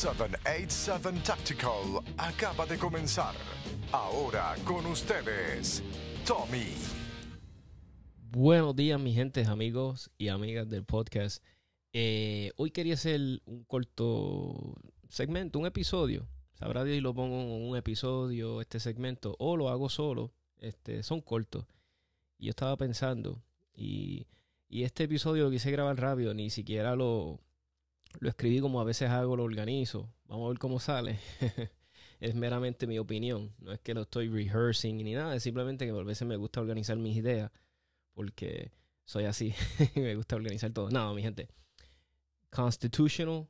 787 Tactical acaba de comenzar. Ahora con ustedes, Tommy. Buenos días, mi gente, amigos y amigas del podcast. Eh, hoy quería hacer un corto segmento, un episodio. Sabrá Dios y lo pongo en un episodio, este segmento, o lo hago solo. Este, son cortos. Y yo estaba pensando, y, y este episodio lo quise grabar rápido, ni siquiera lo, lo escribí como a veces hago, lo organizo. Vamos a ver cómo sale. es meramente mi opinión. No es que lo estoy rehearsing ni nada, es simplemente que a veces me gusta organizar mis ideas porque soy así. me gusta organizar todo. No, mi gente. Constitutional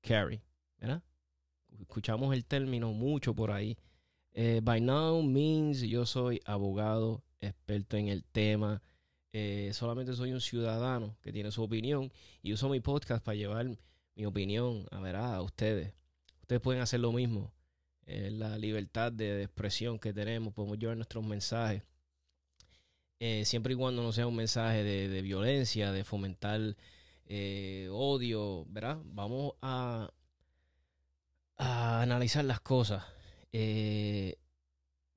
carry, ¿verdad? Escuchamos el término mucho por ahí. Eh, by now means yo soy abogado, experto en el tema. Eh, solamente soy un ciudadano que tiene su opinión y uso mi podcast para llevar mi opinión a ver a ustedes. Ustedes pueden hacer lo mismo. la libertad de, expresión que tenemos, podemos llevar nuestros mensajes. Eh, siempre y cuando no sea un mensaje de, violencia, de fomentar eh, odio, ¿verdad? Vamos a, analizar las cosas. Eh,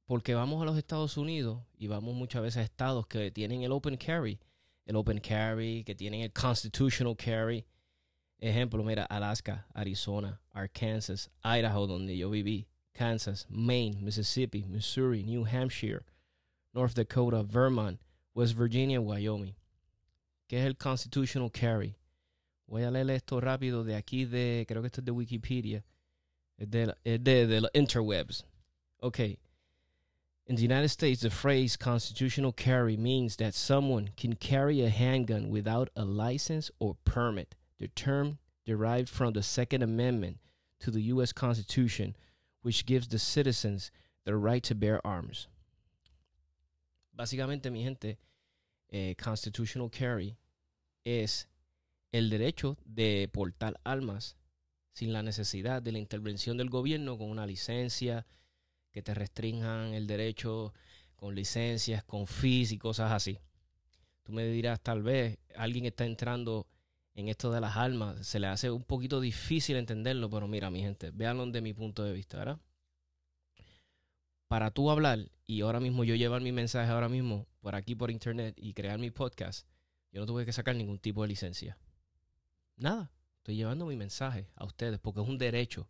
porque vamos a los Estados Unidos y vamos muchas veces a estados que tienen el open carry, el open carry, que tienen el constitutional carry. Ejemplo, mira, Alaska, Arizona, Arkansas, Idaho, donde yo viví, Kansas, Maine, Mississippi, Missouri, New Hampshire, North Dakota, Vermont, West Virginia, Wyoming. ¿Qué es el constitutional carry? Voy a leer esto rápido de aquí de, creo que esto es de Wikipedia. Es de, de, de los interwebs. Okay. In the United States, the phrase constitutional carry means that someone can carry a handgun without a license or permit. The term derived from the Second Amendment to the U.S. Constitution, which gives the citizens the right to bear arms. Básicamente, mi gente, eh, constitutional carry es el derecho de portar armas sin la necesidad de la intervención del gobierno con una licencia, que te restrinjan el derecho con licencias, con fees y cosas así. Tú me dirás, tal vez alguien está entrando en esto de las armas, se le hace un poquito difícil entenderlo, pero mira, mi gente, véanlo de mi punto de vista, ¿verdad? Para tú hablar y ahora mismo yo llevar mi mensaje ahora mismo por aquí por internet y crear mi podcast, yo no tuve que sacar ningún tipo de licencia. Nada, estoy llevando mi mensaje a ustedes porque es un derecho.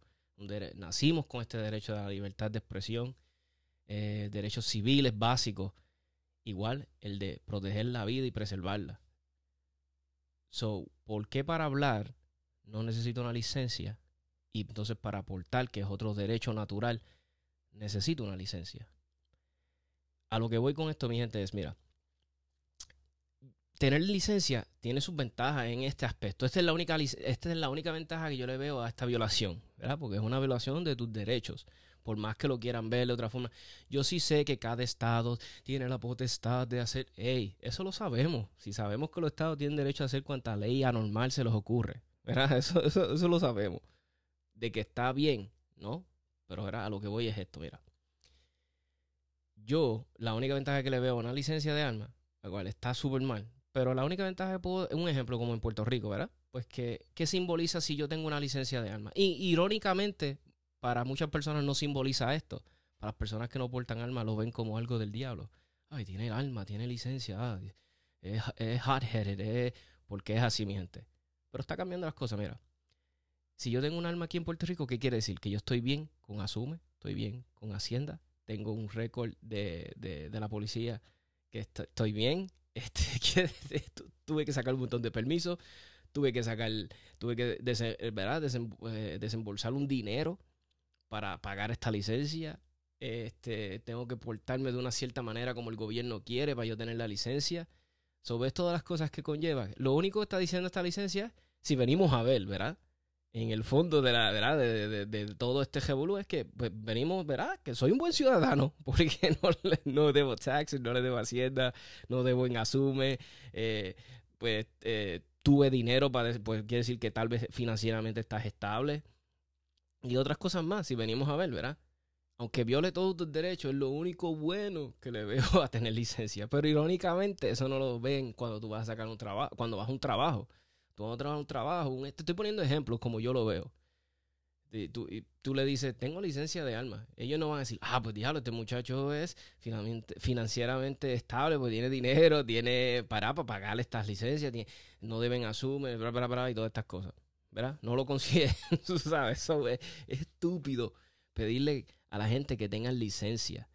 nacimos con este derecho a la libertad de expresión, eh, derechos civiles básicos, igual el de proteger la vida y preservarla. So, ¿por qué para hablar no necesito una licencia? Y entonces para aportar, que es otro derecho natural, necesito una licencia. A lo que voy con esto, mi gente, es, mira, tener licencia tiene sus ventajas en este aspecto. Esta es la única, esta es la única ventaja que yo le veo a esta violación, ¿verdad? Porque es una violación de tus derechos por más que lo quieran ver de otra forma. Yo sí sé que cada estado tiene la potestad de hacer, hey, eso lo sabemos. Si sabemos que los estados tienen derecho a hacer cuanta ley anormal se les ocurre, ¿verdad? Eso, eso, lo sabemos. De que está bien, ¿no? Pero ¿verdad? a lo que voy es esto, mira. Yo, la única ventaja que le veo a una licencia de armas, la cual está súper mal, pero la única ventaja que puedo, un ejemplo como en Puerto Rico, ¿verdad? Pues que, ¿qué simboliza si yo tengo una licencia de armas? Y irónicamente, para muchas personas no simboliza esto. Para las personas que no portan armas lo ven como algo del diablo. Ay, tiene arma, tiene licencia, es, es hot-headed, porque es así, mi gente. Pero está cambiando las cosas, mira. Si yo tengo un arma aquí en Puerto Rico, ¿qué quiere decir? Que yo estoy bien con Asume, estoy bien con Hacienda, tengo un récord de, de, la policía que estoy bien. Este, tuve que sacar un montón de permisos, tuve que sacar, tuve que ¿verdad? Eh, desembolsar un dinero para pagar esta licencia. Este, tengo que portarme de una cierta manera como el gobierno quiere para yo tener la licencia. Sobre todas las cosas que conlleva. Lo único que está diciendo esta licencia, si venimos a ver, ¿verdad? En el fondo de la, ¿verdad? De, todo este revolú es que pues, venimos, ¿verdad? Que soy un buen ciudadano, porque no, no debo taxes, no le debo hacienda, no debo en asume, eh, pues eh, tuve dinero para, pues quiere decir que tal vez financieramente estás estable y otras cosas más, si venimos a ver, ¿verdad? Aunque viole todos tus derechos, es lo único bueno que le veo a tener licencia. Pero irónicamente, eso no lo ven cuando tú vas a sacar un trabajo, cuando vas a un trabajo. Tú vas a trabajar un trabajo, te estoy poniendo ejemplos como yo lo veo. tú, tú, le dices, tengo licencia de armas. Ellos no van a decir, ah, pues diablo, este muchacho es financieramente estable, pues tiene dinero, tiene para, para pagarle estas licencias, no deben asumir, bla, bla, bla, y todas estas cosas. ¿Verdad? No lo consiguen, tú sabes, eso es, estúpido pedirle a la gente que tengan licencia.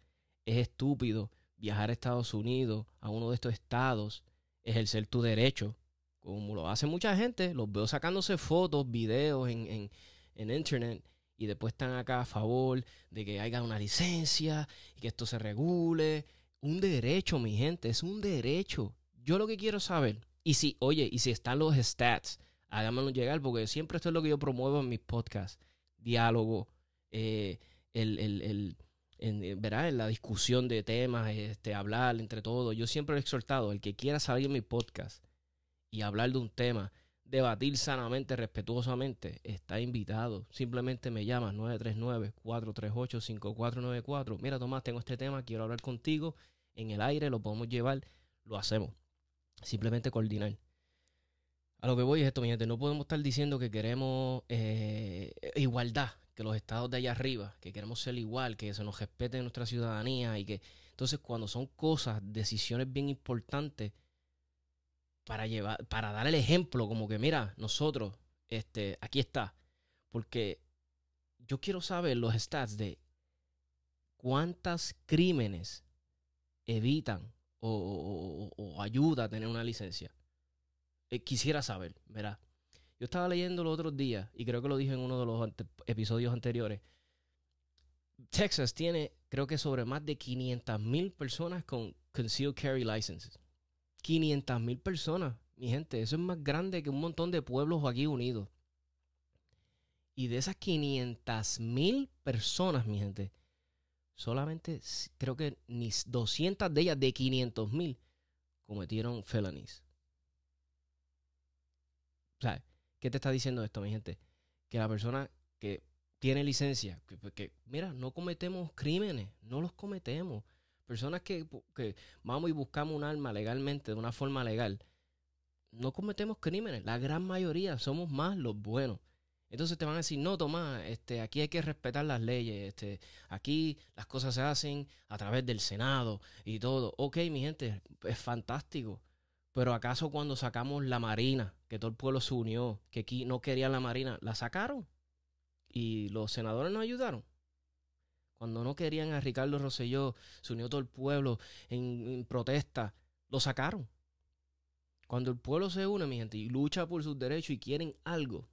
Es estúpido viajar a Estados Unidos, a uno de estos estados, ejercer tu derecho, como lo hace mucha gente. Los veo sacándose fotos, videos en en internet y después están acá a favor de que haya una licencia y que esto se regule. Un derecho, mi gente, es un derecho. Yo lo que quiero saber, y si, oye, y si están los stats, háganmelo llegar, porque siempre esto es lo que yo promuevo en mis podcasts. Diálogo, eh, el, el, el en, eh, en la discusión de temas, este, hablar entre todos. Yo siempre he exhortado, el que quiera salir en mi podcast y hablar de un tema, debatir sanamente, respetuosamente, está invitado. Simplemente me llamas 939-438-5494. Mira, Tomás, tengo este tema, quiero hablar contigo. En el aire lo podemos llevar, lo hacemos. Simplemente coordinar. A lo que voy es esto, mi gente. No podemos estar diciendo que queremos eh, igualdad, que los estados de allá arriba, que queremos ser igual, que se nos respete nuestra ciudadanía y que. Entonces, cuando son cosas, decisiones bien importantes, para llevar, para dar el ejemplo, como que mira, nosotros, este, aquí está. Porque yo quiero saber los stats de cuántas crímenes evitan o, o, ayuda a tener una licencia. Eh, quisiera saber, verá. Yo estaba leyendo los otros días, y creo que lo dije en uno de los episodios anteriores. Texas tiene, creo que sobre más de 500 mil personas con concealed carry licenses. 500 mil personas, mi gente. Eso es más grande que un montón de pueblos aquí unidos. Y de esas 500 mil personas, mi gente, solamente creo que ni 200 de ellas de 500 mil cometieron felonies. O ¿qué te está diciendo esto, mi gente? Que la persona que tiene licencia, que, que mira, no cometemos crímenes, no los cometemos. Personas que, vamos y buscamos un arma legalmente, de una forma legal, no cometemos crímenes. La gran mayoría somos más los buenos. Entonces te van a decir, no, Tomás, este, aquí hay que respetar las leyes, este, aquí las cosas se hacen a través del Senado y todo. Ok, mi gente, es fantástico. Pero acaso cuando sacamos la Marina, que todo el pueblo se unió, que aquí no querían la Marina, la sacaron y los senadores nos ayudaron. Cuando no querían a Ricardo Rosselló, se unió todo el pueblo en, protesta, lo sacaron. Cuando el pueblo se une, mi gente, y lucha por sus derechos y quieren algo,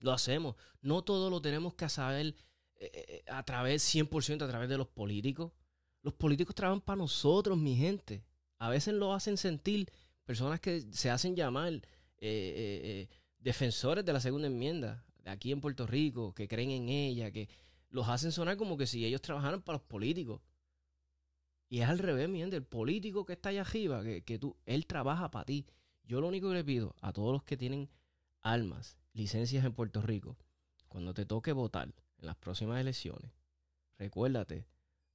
lo hacemos. No todo lo tenemos que saber eh, eh, a través, 100% a través de los políticos. Los políticos trabajan para nosotros, mi gente. A veces lo hacen sentir personas que se hacen llamar eh, defensores de la segunda enmienda, aquí en Puerto Rico, que creen en ella, que los hacen sonar como que si ellos trabajaran para los políticos. Y es al revés, mi gente. El político que está allá arriba, que, tú, él trabaja para ti. Yo lo único que le pido a todos los que tienen armas, licencias en Puerto Rico, cuando te toque votar en las próximas elecciones, recuérdate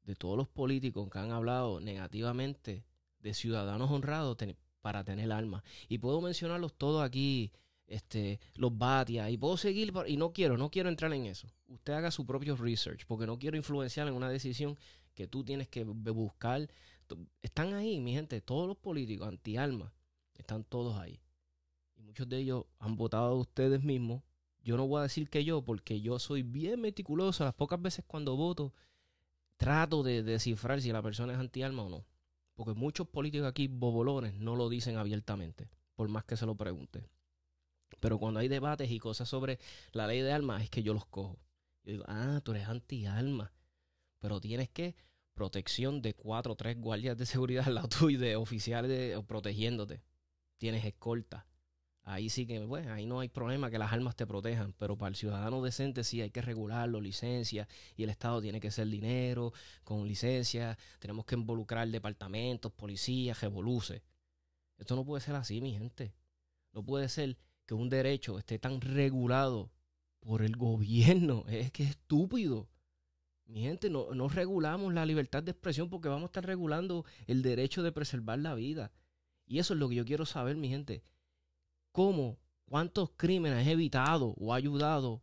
de todos los políticos que han hablado negativamente de ciudadanos honrados para tener armas. Y puedo mencionarlos todos aquí este, los Batia, y puedo seguir, y no quiero, no quiero entrar en eso. Usted haga su propio research, porque no quiero influenciar en una decisión que tú tienes que buscar. Están ahí, mi gente, todos los políticos anti-alma, están todos ahí. Y muchos de ellos han votado a ustedes mismos. Yo no voy a decir que yo, porque yo soy bien meticuloso. Las pocas veces cuando voto, trato de descifrar si la persona es anti-alma o no. Porque muchos políticos aquí, bobolones, no lo dicen abiertamente, por más que se lo pregunte. Pero cuando hay debates y cosas sobre la ley de armas, es que yo los cojo. Yo digo, ah, tú eres anti-armas. Pero tienes que protección de cuatro o tres guardias de seguridad al lado tuyo, de oficiales protegiéndote. Tienes escolta. Ahí sí que, bueno, ahí no hay problema que las armas te protejan, pero para el ciudadano decente sí hay que regularlo, licencia, y el Estado tiene que ser dinero, con licencia, tenemos que involucrar departamentos, policías, revoluce. Esto no puede ser así, mi gente. No puede ser que un derecho esté tan regulado por el gobierno. Es que es estúpido. Mi gente, no, no regulamos la libertad de expresión porque vamos a estar regulando el derecho de preservar la vida. Y eso es lo que yo quiero saber, mi gente. ¿Cómo, cuántos crímenes ha evitado o ayudado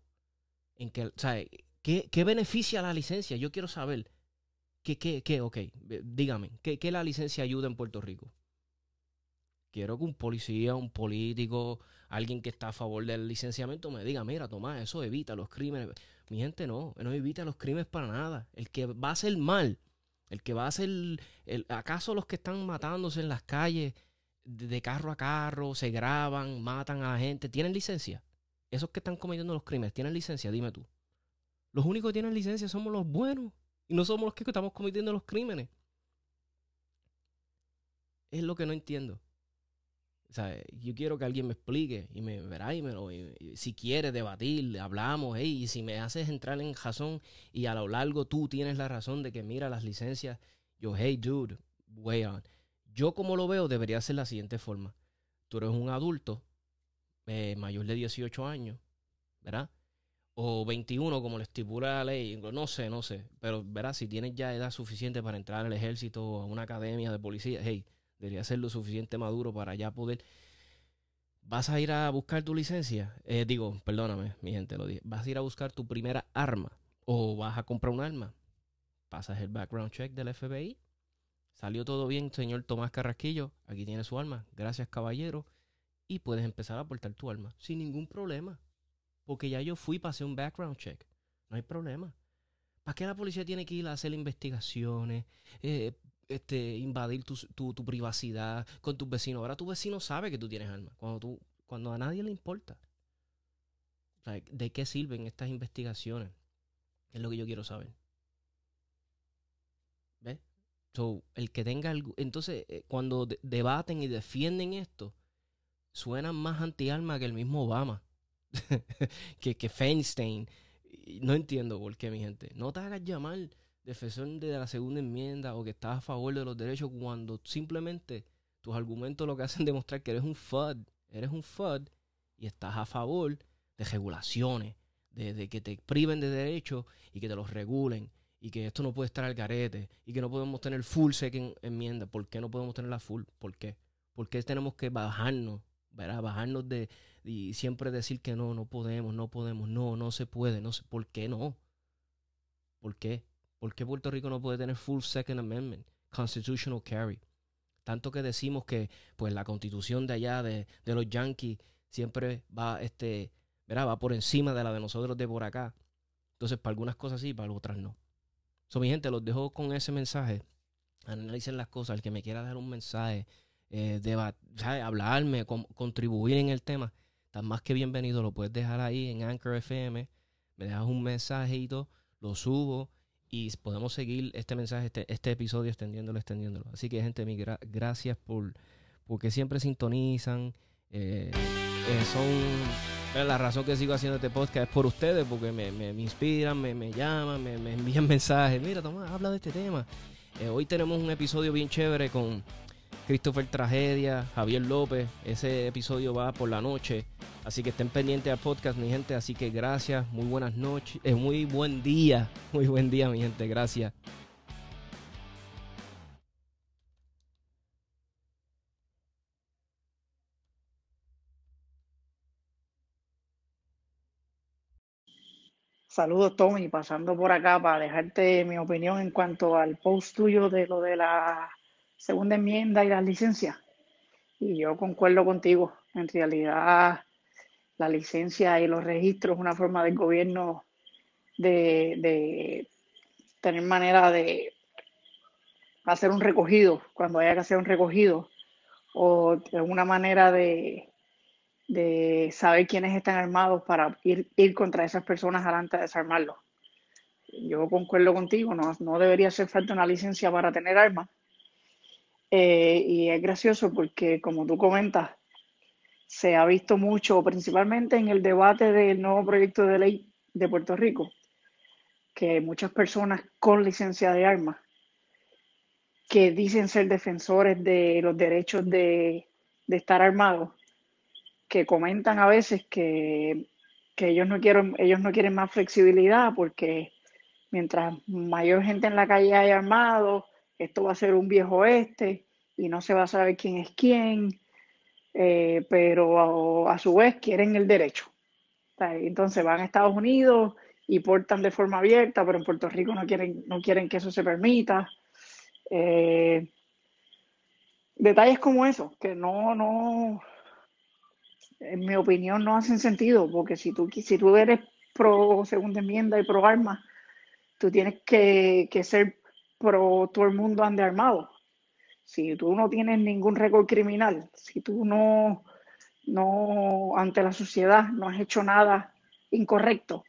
en que, o sea, ¿qué, ¿qué, beneficia la licencia? Yo quiero saber. ¿Qué, qué, qué? Ok, dígame, ¿qué, ¿qué la licencia ayuda en Puerto Rico? Quiero que un policía, un político, alguien que está a favor del licenciamiento me diga, mira, Tomás, eso evita los crímenes. Mi gente no, no evita los crímenes para nada. El que va a hacer mal, el que va a hacer, ¿acaso los que están matándose en las calles de, carro a carro, se graban, matan a la gente, tienen licencia? Esos que están cometiendo los crímenes, ¿tienen licencia? Dime tú. Los únicos que tienen licencia somos los buenos y no somos los que estamos cometiendo los crímenes. Es lo que no entiendo. O sea, yo quiero que alguien me explique y me verá y me lo, si quiere debatir, hablamos, hey, y si me haces entrar en razón y a lo largo tú tienes la razón de que mira las licencias, yo, hey, dude, way on. Yo como lo veo debería ser la siguiente forma. Tú eres un adulto eh, mayor de 18 años, ¿verdad? O 21 como le estipula la ley, no sé, no sé, pero verás, si tienes ya edad suficiente para entrar al ejército o a una academia de policía, hey, debería ser lo suficiente maduro para ya poder. ¿Vas a ir a buscar tu licencia? Eh, digo, perdóname, mi gente, lo dije. ¿Vas a ir a buscar tu primera arma? ¿O vas a comprar un arma? Pasas el background check del FBI. Salió todo bien, señor Tomás Carrasquillo. Aquí tiene su arma. Gracias, caballero. Y puedes empezar a aportar tu arma sin ningún problema. Porque ya yo fui, pasé un background check. No hay problema. ¿Para qué la policía tiene que ir a hacer investigaciones? Eh, este, invadir tu, tu, privacidad con tus vecinos. Ahora tu vecino sabe que tú tienes armas. Cuando, tú, cuando a nadie le importa. ¿De qué sirven estas investigaciones? Es lo que yo quiero saber. ¿Ves? El que tenga algo. Entonces, eh, cuando debaten y defienden esto, suenan más anti-arma que el mismo Obama. que, que Feinstein. No entiendo por qué, mi gente. No te hagas llamar defensor de la segunda enmienda o que estás a favor de los derechos cuando simplemente tus argumentos lo que hacen es demostrar que eres un FUD, eres un FUD y estás a favor de regulaciones, de, que te priven de derechos y que te los regulen y que esto no puede estar al garete y que no podemos tener full second enmienda. ¿Por qué no podemos tener la full? ¿Por qué? ¿Por qué tenemos que bajarnos, ¿verdad? Bajarnos de y siempre decir que no, no podemos, no podemos, no, no se puede, no sé, ¿por qué no? ¿Por qué? ¿Por qué Puerto Rico no puede tener full Second Amendment? Constitutional carry. Tanto que decimos que pues la constitución de allá de, los Yankees siempre va, este, ¿verdad? va por encima de la de nosotros de por acá. Entonces, para algunas cosas sí, para otras no. So, mi gente, los dejo con ese mensaje. Analicen las cosas. El que me quiera dar un mensaje, eh, hablarme, contribuir en el tema, está más que bienvenido. Lo puedes dejar ahí en Anchor FM. Me dejas un mensajito, lo subo y podemos seguir este mensaje, este, este episodio extendiéndolo, extendiéndolo. Así que, gente, mi gracias por porque siempre sintonizan. Eh, eh, son la razón que sigo haciendo este podcast es por ustedes, porque me, me, inspiran, me, me llaman, me, envían mensajes. Mira, Tomás, habla de este tema. Eh, hoy tenemos un episodio bien chévere con Christopher Tragedia, Javier López. Ese episodio va por la noche. Así que estén pendientes al podcast, mi gente. Así que gracias, muy buenas noches, eh, muy buen día, muy buen día, mi gente. Gracias. Saludos, Tommy, pasando por acá para dejarte mi opinión en cuanto al post tuyo de lo de la segunda enmienda y las licencias. Y yo concuerdo contigo. En realidad, la licencia y los registros es una forma del gobierno de, tener manera de hacer un recogido cuando haya que hacer un recogido o una manera de, de saber quiénes están armados para ir, ir contra esas personas adelante a desarmarlos. Yo concuerdo contigo, no, no debería hacer falta una licencia para tener armas. Eh, y es gracioso porque, como tú comentas, se ha visto mucho, principalmente en el debate del nuevo proyecto de ley de Puerto Rico, que muchas personas con licencia de armas que dicen ser defensores de los derechos de, estar armados, que comentan a veces que, ellos, no quieren, ellos no quieren más flexibilidad porque mientras mayor gente en la calle haya armado, esto va a ser un viejo este y no se va a saber quién es quién eh, pero a, su vez quieren el derecho. Entonces van a Estados Unidos y portan de forma abierta, pero en Puerto Rico no quieren, no quieren que eso se permita. Eh, detalles como eso, que no, no, en mi opinión no hacen sentido, porque si tú, si tú eres pro segunda enmienda y pro armas, tú tienes que, que ser pro todo el mundo ande armado. Si tú no tienes ningún récord criminal, si tú no, no, ante la sociedad, no has hecho nada incorrecto,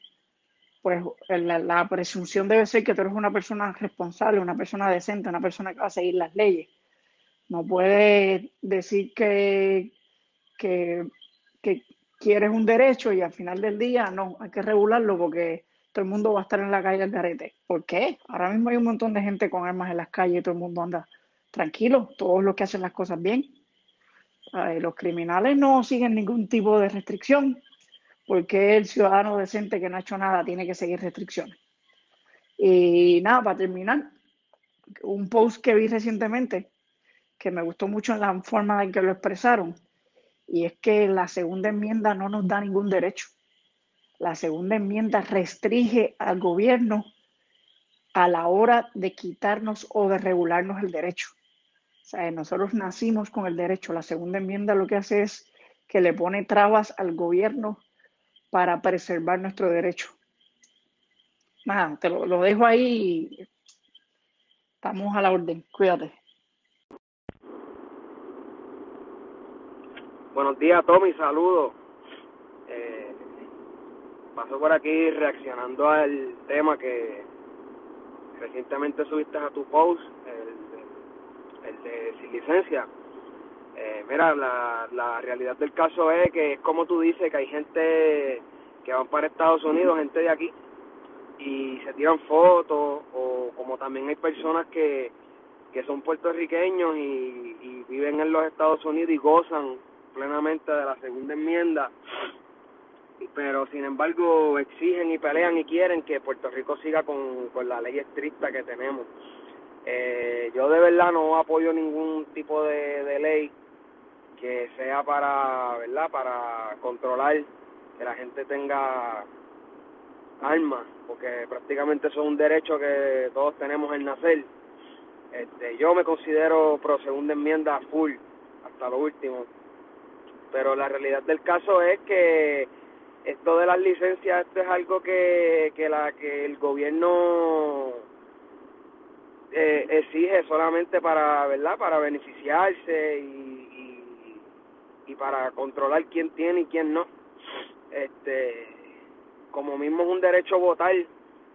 pues la, la, presunción debe ser que tú eres una persona responsable, una persona decente, una persona que va a seguir las leyes. No puedes decir que, que, que quieres un derecho y al final del día no, hay que regularlo porque todo el mundo va a estar en la calle al garete. ¿Por qué? Ahora mismo hay un montón de gente con armas en las calles y todo el mundo anda tranquilo, todos los que hacen las cosas bien. los criminales no siguen ningún tipo de restricción, porque el ciudadano decente que no ha hecho nada tiene que seguir restricciones. Y nada, para terminar, un post que vi recientemente que me gustó mucho en la forma en que lo expresaron, y es que la segunda enmienda no nos da ningún derecho. La segunda enmienda restringe al gobierno a la hora de quitarnos o de regularnos el derecho. O sea, nosotros nacimos con el derecho. La segunda enmienda lo que hace es que le pone trabas al gobierno para preservar nuestro derecho. Nada, te lo, lo dejo ahí. Estamos a la orden. Cuídate. Buenos días, Tommy. Saludos. Eh, paso por aquí reaccionando al tema que recientemente subiste a tu post, el, el de sin licencia. Eh, mira, la, la realidad del caso es que es como tú dices, que hay gente que van para Estados Unidos, gente de aquí, y se tiran fotos, o como también hay personas que, que son puertorriqueños y, y viven en los Estados Unidos y gozan plenamente de la segunda enmienda pero sin embargo exigen y pelean y quieren que Puerto Rico siga con, con la ley estricta que tenemos. Eh, yo de verdad no apoyo ningún tipo de, ley que sea para, ¿verdad? Para controlar que la gente tenga armas, porque prácticamente eso es un derecho que todos tenemos en nacer. Este, yo me considero pro segunda enmienda full hasta lo último, pero la realidad del caso es que esto de las licencias esto es algo que, que la que el gobierno eh, exige solamente para verdad para beneficiarse y, y, para controlar quién tiene y quién no. Este como mismo es un derecho votar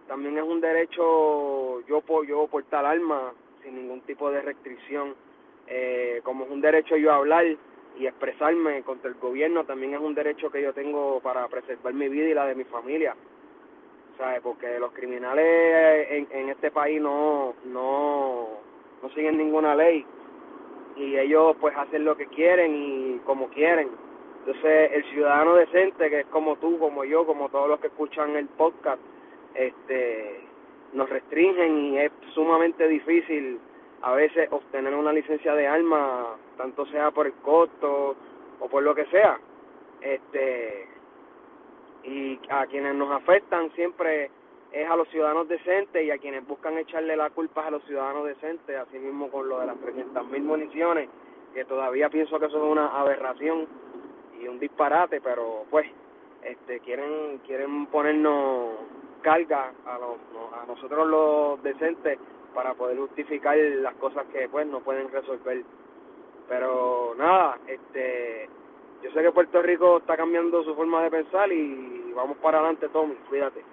también es un derecho yo yo portar armas sin ningún tipo de restricción. Eh, como es un derecho yo hablar y expresarme contra el gobierno también es un derecho que yo tengo para preservar mi vida y la de mi familia. ¿Sabes? Porque los criminales en, en este país no, no, no siguen ninguna ley y ellos pues hacen lo que quieren y como quieren. Entonces el ciudadano decente, que es como tú, como yo, como todos los que escuchan el podcast, este, nos restringen y es sumamente difícil a veces obtener una licencia de arma, tanto sea por el costo o por lo que sea. Este y a quienes nos afectan siempre es a los ciudadanos decentes y a quienes buscan echarle la culpa a los ciudadanos decentes, así mismo con lo de las 300.000 municiones, que todavía pienso que eso es una aberración y un disparate, pero pues este quieren quieren ponernos carga a, los, a nosotros los decentes para poder justificar las cosas que pues no pueden resolver. Pero nada, este yo sé que Puerto Rico está cambiando su forma de pensar y vamos para adelante, Tommy, cuídate.